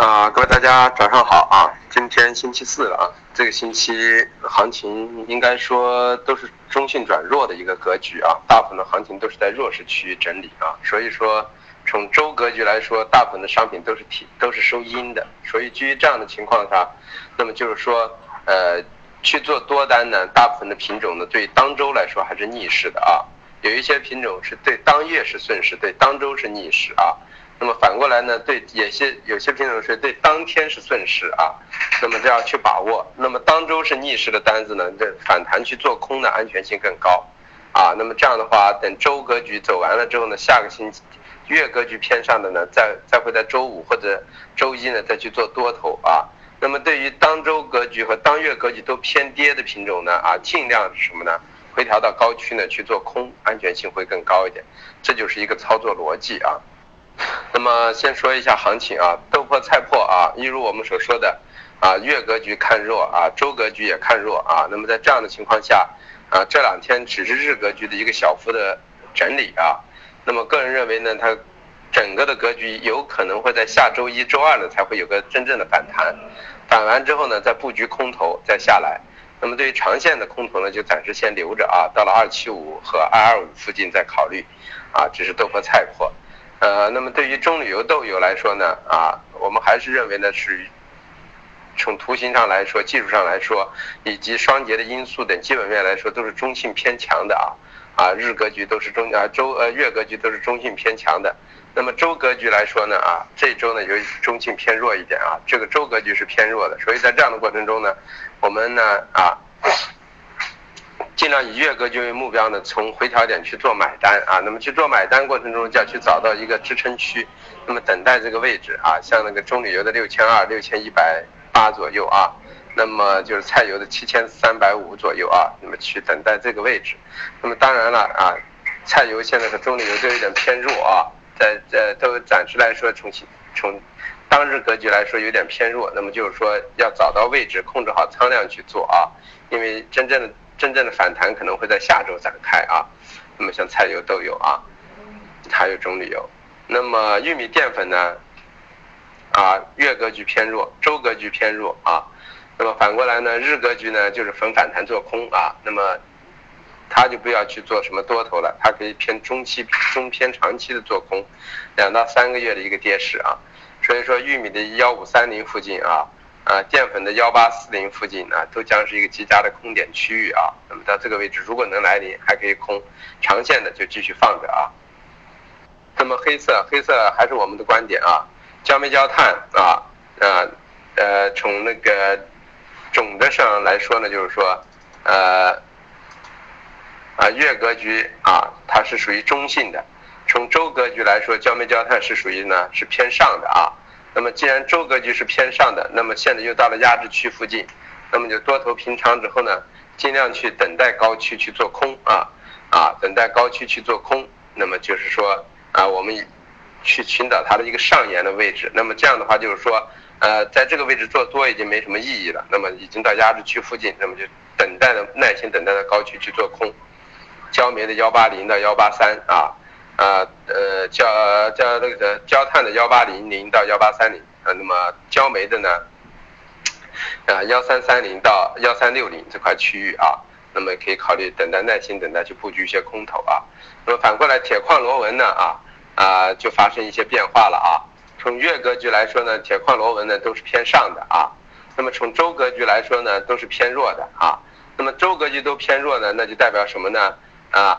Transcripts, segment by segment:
啊，各位大家早上好啊！今天星期四了啊，这个星期行情应该说都是中性转弱的一个格局啊，大部分的行情都是在弱势区域整理啊，所以说从周格局来说，大部分的商品都是提都是收阴的，所以基于这样的情况下，那么就是说呃去做多单呢，大部分的品种呢对当周来说还是逆势的啊，有一些品种是对当月是顺势，对当周是逆势啊。那么反过来呢？对，有些有些品种是对当天是顺势啊，那么这样去把握。那么当周是逆势的单子呢，这反弹去做空的安全性更高，啊，那么这样的话，等周格局走完了之后呢，下个星期月格局偏上的呢，再再会在周五或者周一呢再去做多头啊。那么对于当周格局和当月格局都偏跌的品种呢，啊，尽量什么呢？回调到高区呢去做空，安全性会更高一点。这就是一个操作逻辑啊。那么先说一下行情啊，豆粕菜粕啊，一如我们所说的啊，月格局看弱啊，周格局也看弱啊。那么在这样的情况下啊，这两天只是日格局的一个小幅的整理啊。那么个人认为呢，它整个的格局有可能会在下周一周二呢才会有个真正的反弹，反完之后呢再布局空头再下来。那么对于长线的空头呢，就暂时先留着啊，到了二七五和二二五附近再考虑啊，这是豆粕菜粕。呃，那么对于中旅游豆油来说呢，啊，我们还是认为呢是从图形上来说、技术上来说，以及双节的因素等基本面来说，都是中性偏强的啊，啊，日格局都是中啊周呃月格局都是中性偏强的。那么周格局来说呢，啊，这周呢由于中性偏弱一点啊，这个周格局是偏弱的，所以在这样的过程中呢，我们呢啊。尽量以月格局为目标呢，从回调点去做买单啊。那么去做买单过程中，就要去找到一个支撑区，那么等待这个位置啊，像那个中旅游的六千二、六千一百八左右啊，那么就是菜油的七千三百五左右啊，那么去等待这个位置。那么当然了啊，菜油现在和中旅游都有点偏弱啊，在在都暂时来说，从从当日格局来说有点偏弱。那么就是说要找到位置，控制好仓量去做啊，因为真正的。真正的反弹可能会在下周展开啊，那么像菜油、豆油啊，还有棕榈油，那么玉米淀粉呢，啊月格局偏弱，周格局偏弱啊，那么反过来呢，日格局呢就是逢反弹做空啊，那么它就不要去做什么多头了，它可以偏中期、中偏长期的做空，两到三个月的一个跌势啊，所以说玉米的幺五三零附近啊。啊，淀粉的幺八四零附近呢，都将是一个极佳的空点区域啊。那么到这个位置，如果能来临，还可以空，长线的就继续放着啊。那么黑色，黑色还是我们的观点啊，焦煤焦炭啊，啊，呃，从那个总的上来说呢，就是说，呃，啊，月格局啊，它是属于中性的；从周格局来说，焦煤焦炭是属于呢是偏上的啊。那么既然周格局是偏上的，那么现在又到了压制区附近，那么就多头平仓之后呢，尽量去等待高区去做空啊啊，等待高区去做空，那么就是说啊，我们去寻找它的一个上沿的位置。那么这样的话就是说，呃，在这个位置做多已经没什么意义了。那么已经到压制区附近，那么就等待的耐心等待的高区去做空。焦煤的幺八零到幺八三啊。啊，呃，焦焦那个焦炭的幺八零零到幺八三零，啊，那么焦煤的呢，啊幺三三零到幺三六零这块区域啊，那么可以考虑等待耐心等待去布局一些空头啊。那么反过来铁矿螺纹呢啊啊就发生一些变化了啊。从月格局来说呢，铁矿螺纹呢都是偏上的啊。那么从周格局来说呢，都是偏弱的啊。那么周格局都偏弱呢，那就代表什么呢？啊？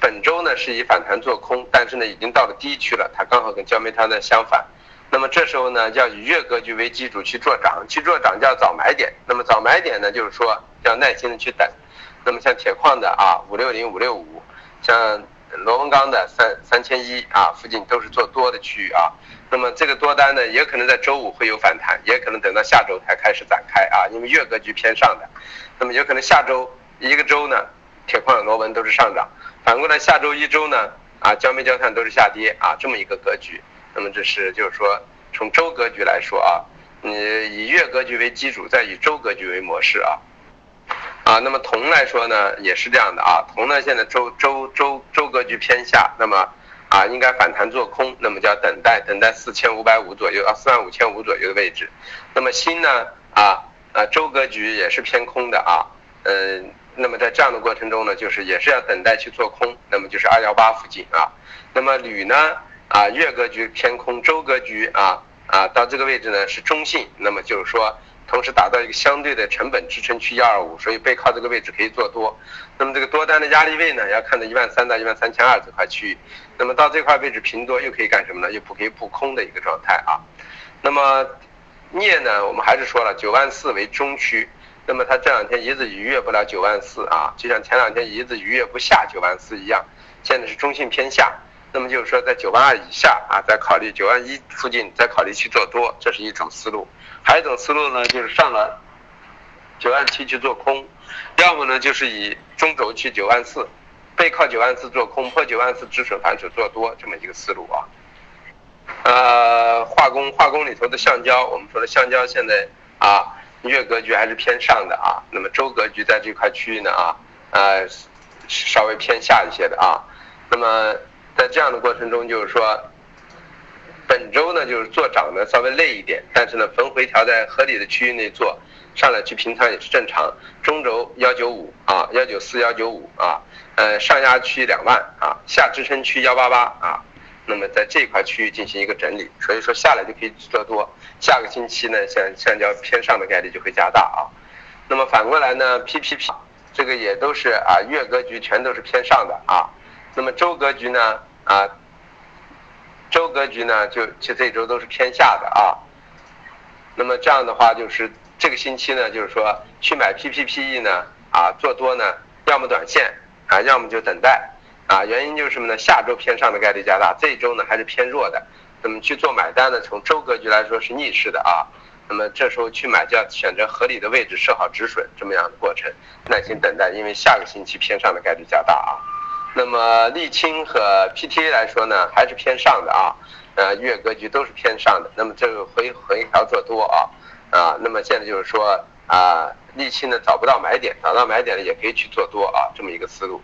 本周呢是以反弹做空，但是呢已经到了低区了，它刚好跟焦煤炭的相反。那么这时候呢要以月格局为基础去做涨，去做涨叫早买点。那么早买点呢就是说要耐心的去等。那么像铁矿的啊五六零五六五，像螺纹钢的三三千一啊附近都是做多的区域啊。那么这个多单呢也可能在周五会有反弹，也可能等到下周才开始展开啊，因为月格局偏上的。那么有可能下周一个周呢铁矿螺纹都是上涨。反过来，下周一周呢，啊，焦煤焦炭都是下跌啊，这么一个格局。那么这是就是说，从周格局来说啊，你以月格局为基础，再以周格局为模式啊，啊，那么铜来说呢，也是这样的啊，铜呢现在周周周周格局偏下，那么啊，应该反弹做空，那么就要等待，等待四千五百五左右啊，四万五千五左右的位置。那么锌呢啊啊周格局也是偏空的啊，嗯，那么在这样的过程中呢，就是也是要等待去做空，那么就是二幺八附近啊。那么铝呢啊月格局偏空，周格局啊啊到这个位置呢是中性，那么就是说。同时达到一个相对的成本支撑区幺二五，所以背靠这个位置可以做多。那么这个多单的压力位呢，要看到一万三到一万三千二这块区域。那么到这块位置平多又可以干什么呢？又不可以补空的一个状态啊。那么镍呢，我们还是说了九万四为中区。那么它这两天一直逾越不了九万四啊，就像前两天一直逾越不下九万四一样，现在是中性偏下。那么就是说在九万二以下啊，再考虑九万一附近再考虑去做多，这是一种思路。还有一种思路呢，就是上了九万七去做空，要么呢就是以中轴去九万四，背靠九万四做空，破九万四止损反手做多这么一个思路啊。呃，化工化工里头的橡胶，我们说的橡胶现在啊月格局还是偏上的啊，那么周格局在这块区域呢啊呃稍微偏下一些的啊。那么在这样的过程中，就是说。本周呢，就是做涨的稍微累一点，但是呢，逢回调在合理的区域内做，上来去平仓也是正常。中轴幺九五啊，幺九四幺九五啊，呃，上压区两万啊，下支撑区幺八八啊，那么在这块区域进行一个整理，所以说下来就可以做多。下个星期呢，像橡胶偏上的概率就会加大啊。那么反过来呢，P P P 这个也都是啊，月格局全都是偏上的啊。那么周格局呢啊。周格局呢，就就这周都是偏下的啊。那么这样的话，就是这个星期呢，就是说去买 PPPE 呢，啊做多呢，要么短线啊，要么就等待啊。原因就是什么呢？下周偏上的概率加大，这一周呢还是偏弱的。那么去做买单呢，从周格局来说是逆势的啊。那么这时候去买就要选择合理的位置设好止损，这么样的过程，耐心等待，因为下个星期偏上的概率加大啊。那么沥青和 PTA 来说呢，还是偏上的啊，呃，月格局都是偏上的。那么这个回回调做多啊，啊，那么现在就是说啊，沥青呢找不到买点，找到买点呢也可以去做多啊，这么一个思路。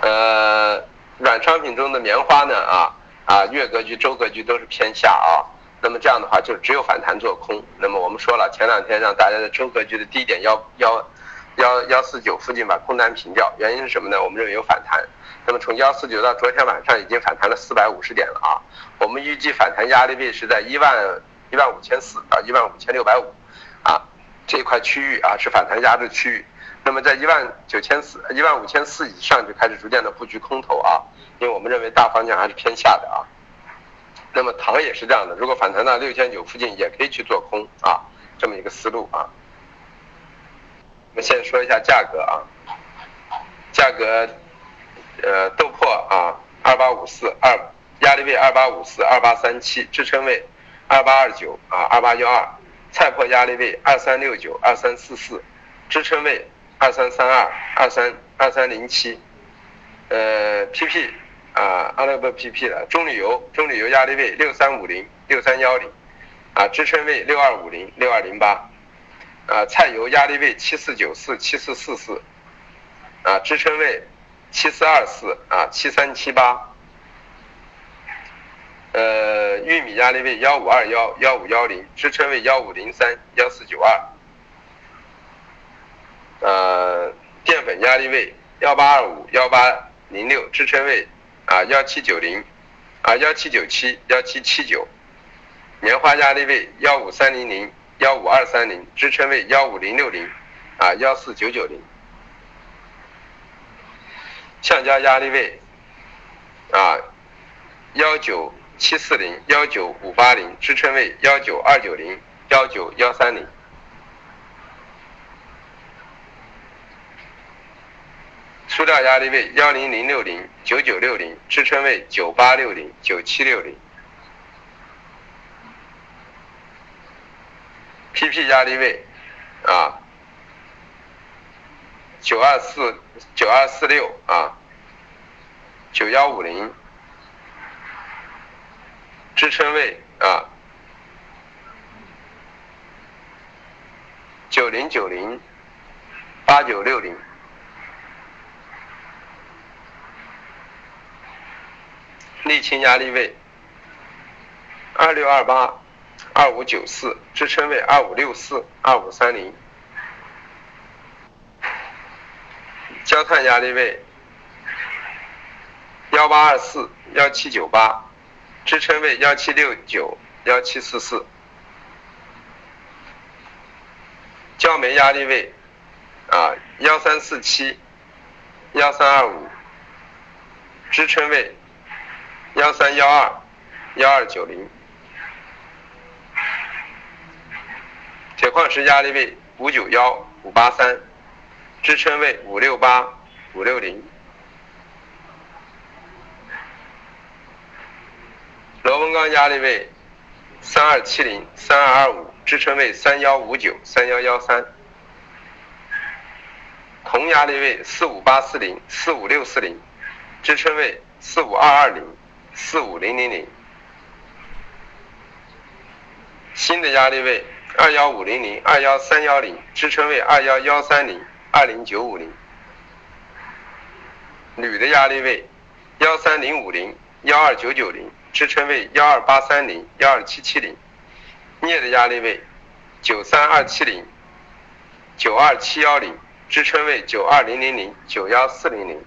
呃，软商品中的棉花呢啊啊，月格局、周格局都是偏下啊，那么这样的话就只有反弹做空。那么我们说了，前两天让大家的周格局的低点幺幺。幺幺四九附近把空单平掉，原因是什么呢？我们认为有反弹。那么从幺四九到昨天晚上已经反弹了四百五十点了啊。我们预计反弹压力位是在一万一万五千四到一万五千六百五，啊，这块区域啊是反弹压制区域。那么在一万九千四、一万五千四以上就开始逐渐的布局空头啊，因为我们认为大方向还是偏下的啊。那么糖也是这样的，如果反弹到六千九附近也可以去做空啊，这么一个思路啊。我们先说一下价格啊，价格，呃，豆粕啊，二八五四二，压力位二八五四二八三七，支撑位二八二九啊二八幺二，菜粕压力位二三六九二三四四，支撑位二三三二二三二三零七，呃，PP 啊，阿拉伯 PP 的中铝油，中铝油压力位六三五零六三幺零，啊，支撑位六二五零六二零八。啊，菜油压力位七四九四七四四四，啊，支撑位七四二四啊七三七八，呃，玉米压力位幺五二幺幺五幺零，支撑位幺五零三幺四九二，呃，淀粉压力位幺八二五幺八零六，支撑位啊幺七九零啊幺七九七幺七七九，棉花压力位幺五三零零。幺五二三零支撑位幺五零六零，啊幺四九九零，橡胶压力位啊幺九七四零幺九五八零支撑位幺九二九零幺九幺三零，塑料压力位幺零零六零九九六零支撑位九八六零九七六零。PP 压力位，啊，九二四九二四六啊，九幺五零，支撑位啊，九零九零，八九六零。沥青压力位二六二八、二五九四，支撑位二五六四、二五三零。焦炭压力位幺八二四、幺七九八，支撑位幺七六九、幺七四四。焦煤压力位啊幺三四七、幺三二五，支撑位幺三幺二、幺二九零。铁矿石压力位五九幺、五八三。支撑位五六八五六零，螺纹钢压力位三二七零三二二五，支撑位三幺五九三幺幺三，铜压力位四五八四零四五六四零，支撑位四五二二零。四五零零零，锌的压力位二幺五零零二幺三幺零，支撑位二幺幺三零。二零九五零，铝的压力位幺三零五零幺二九九零，支撑位幺二八三零幺二七七零，镍的压力位九三二七零九二七幺零，支撑位九二零零零九幺四零零。